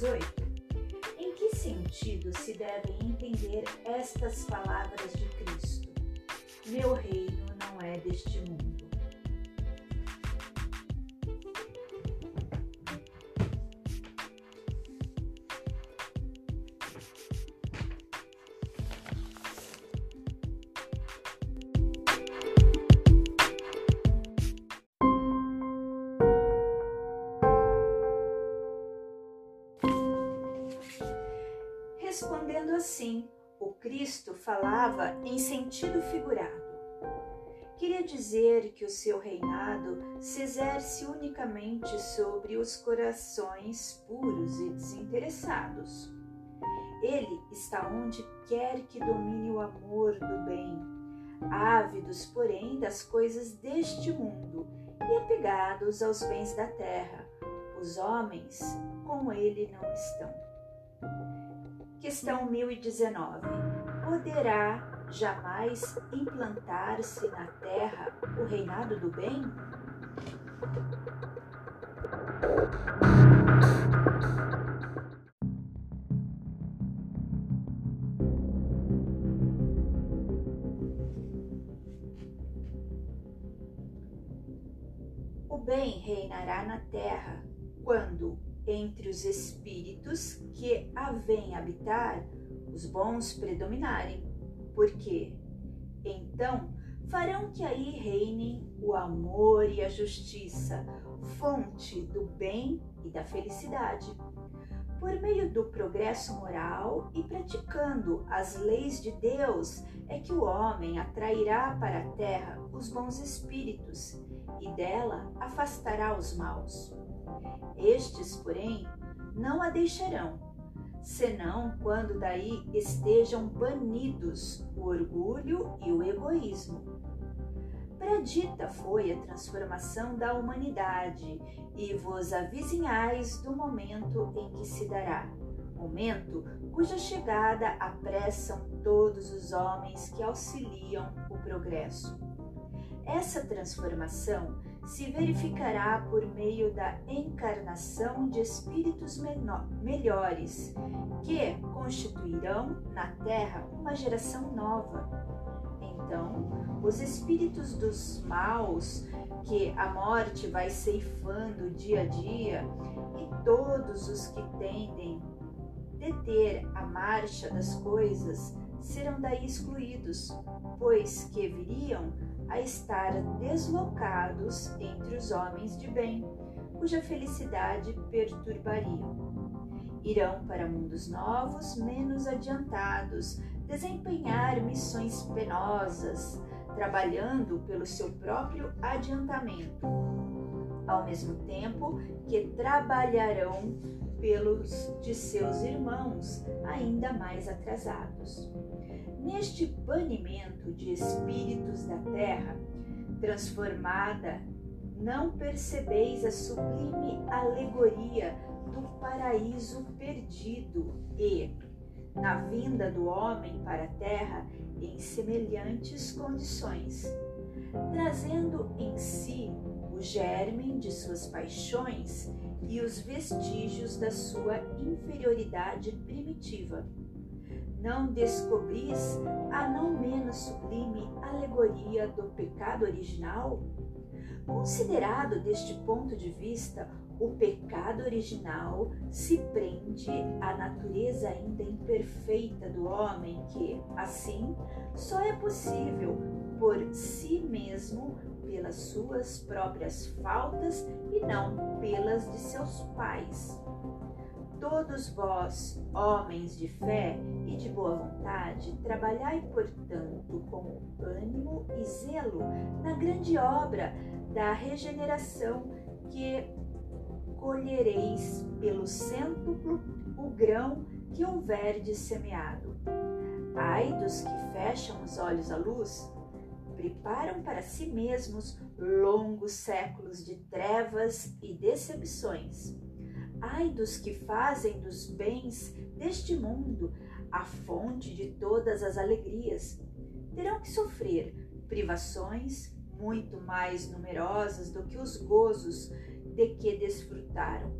18. Em que sentido se devem entender estas palavras de Cristo? Meu reino não é deste mundo. Respondendo assim, o Cristo falava em sentido figurado. Queria dizer que o seu reinado se exerce unicamente sobre os corações puros e desinteressados. Ele está onde quer que domine o amor do bem, ávidos, porém, das coisas deste mundo e apegados aos bens da terra. Os homens com ele não estão. Questão 1019. Poderá jamais implantar-se na terra o reinado do bem? O bem reinará na terra quando entre os espíritos que a vêm habitar, os bons predominarem, porque então farão que aí reinem o amor e a justiça, fonte do bem e da felicidade. Por meio do progresso moral e praticando as leis de Deus, é que o homem atrairá para a terra os bons espíritos e dela afastará os maus. Estes, porém, não a deixarão, senão quando daí estejam banidos o orgulho e o egoísmo. Predita foi a transformação da humanidade e vos avizinhais do momento em que se dará, momento cuja chegada apressam todos os homens que auxiliam o progresso. Essa transformação se verificará por meio da encarnação de espíritos melhores, que constituirão na Terra uma geração nova. Então, os espíritos dos maus, que a morte vai ceifando dia a dia, e todos os que tendem deter a marcha das coisas, serão daí excluídos, pois que viriam a estar deslocados entre os homens de bem, cuja felicidade perturbariam. Irão para mundos novos, menos adiantados, desempenhar missões penosas, trabalhando pelo seu próprio adiantamento, ao mesmo tempo que trabalharão pelos de seus irmãos ainda mais atrasados. Neste banimento de espíritos da terra, transformada, não percebeis a sublime alegoria do paraíso perdido e, na vinda do homem para a terra, em semelhantes condições, trazendo em si o germe de suas paixões e os vestígios da sua inferioridade primitiva não descobris a não menos sublime alegoria do pecado original? Considerado deste ponto de vista, o pecado original se prende à natureza ainda imperfeita do homem, que, assim, só é possível por si mesmo pelas suas próprias faltas e não pelas de seus pais. Todos vós, homens de fé e de boa vontade, trabalhai, portanto, com ânimo e zelo na grande obra da regeneração que colhereis pelo cêntuplo o grão que houverdes semeado. Ai dos que fecham os olhos à luz, preparam para si mesmos longos séculos de trevas e decepções Ai dos que fazem dos bens deste mundo a fonte de todas as alegrias. Terão que sofrer privações muito mais numerosas do que os gozos de que desfrutaram.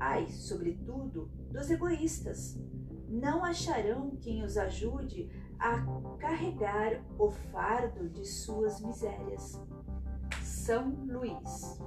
ai, sobretudo, dos egoístas. Não acharão quem os ajude a carregar o fardo de suas misérias. São Luís.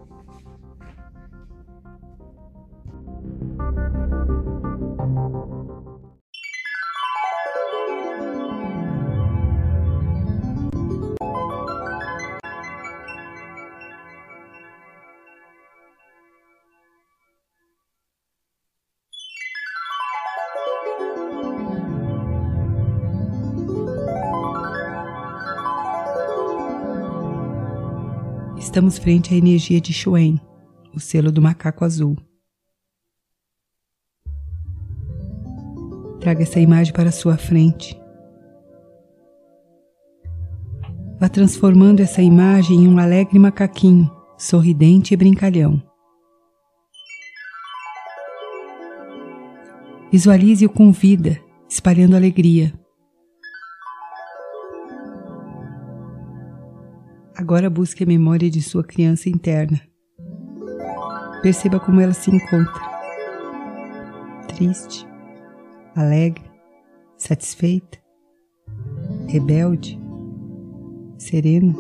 Estamos frente à energia de Xuen, o selo do macaco azul. Traga essa imagem para sua frente. Vá transformando essa imagem em um alegre macaquinho, sorridente e brincalhão. Visualize-o com vida, espalhando alegria. Agora busque a memória de sua criança interna. Perceba como ela se encontra. Triste, alegre, satisfeita, rebelde, serena.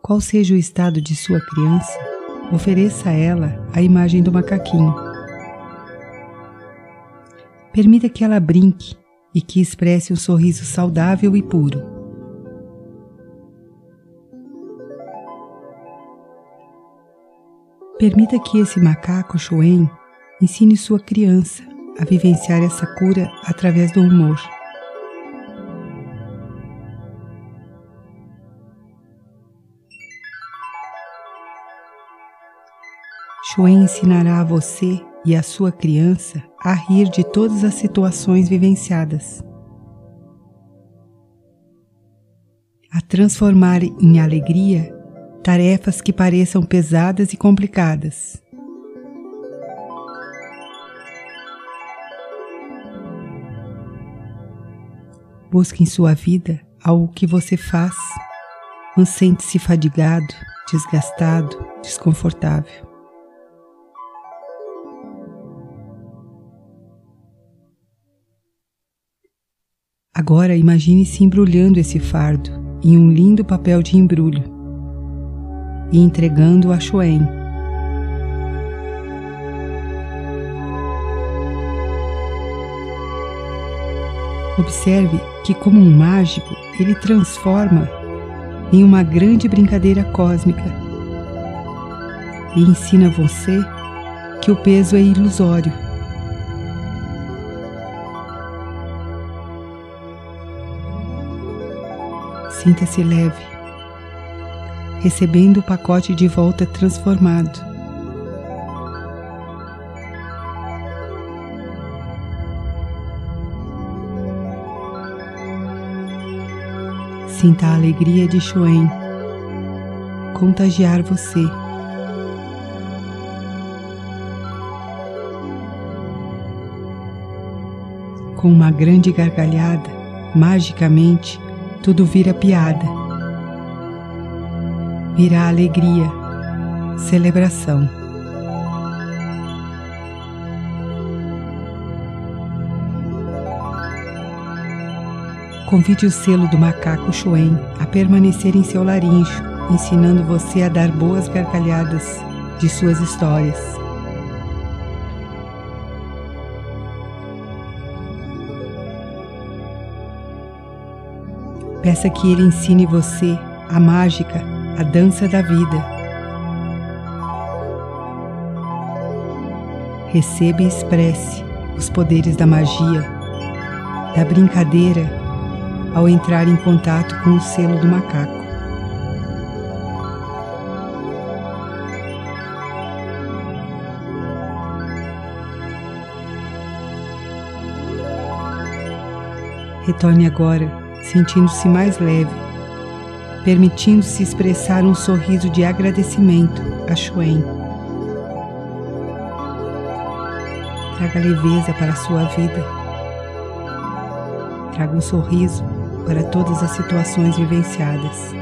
Qual seja o estado de sua criança, ofereça a ela a imagem do macaquinho. Permita que ela brinque e que expresse um sorriso saudável e puro. Permita que esse macaco Chuen ensine sua criança a vivenciar essa cura através do humor. Chuen ensinará a você e a sua criança a rir de todas as situações vivenciadas, a transformar em alegria tarefas que pareçam pesadas e complicadas. Busque em sua vida algo que você faz, não sente-se fadigado, desgastado, desconfortável. Agora imagine-se embrulhando esse fardo em um lindo papel de embrulho e entregando a Shoen. Observe que, como um mágico, ele transforma em uma grande brincadeira cósmica e ensina você que o peso é ilusório Sinta-se leve, recebendo o pacote de volta transformado. Sinta a alegria de Shoen contagiar você. Com uma grande gargalhada, magicamente, tudo vira piada. Vira alegria, celebração. Convide o selo do macaco Chuen a permanecer em seu laringe, ensinando você a dar boas gargalhadas de suas histórias. Peça que Ele ensine você a mágica, a dança da vida. Receba e expresse os poderes da magia, da brincadeira, ao entrar em contato com o selo do macaco. Retorne agora sentindo-se mais leve, permitindo-se expressar um sorriso de agradecimento a Shuen. Traga leveza para a sua vida. Traga um sorriso para todas as situações vivenciadas.